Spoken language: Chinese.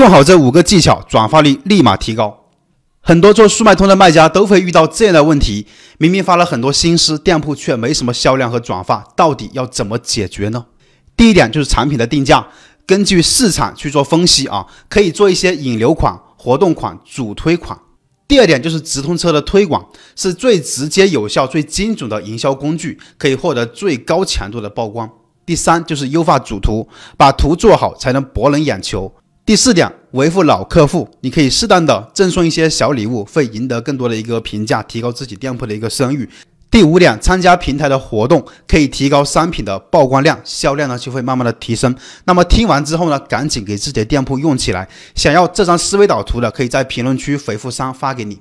用好这五个技巧，转化率立马提高。很多做速卖通的卖家都会遇到这样的问题：明明发了很多心思，店铺却没什么销量和转化，到底要怎么解决呢？第一点就是产品的定价，根据市场去做分析啊，可以做一些引流款、活动款、主推款。第二点就是直通车的推广，是最直接、有效、最精准的营销工具，可以获得最高强度的曝光。第三就是优化主图，把图做好才能博人眼球。第四点，维护老客户，你可以适当的赠送一些小礼物，会赢得更多的一个评价，提高自己店铺的一个声誉。第五点，参加平台的活动，可以提高商品的曝光量，销量呢就会慢慢的提升。那么听完之后呢，赶紧给自己的店铺用起来。想要这张思维导图的，可以在评论区回复三发给你。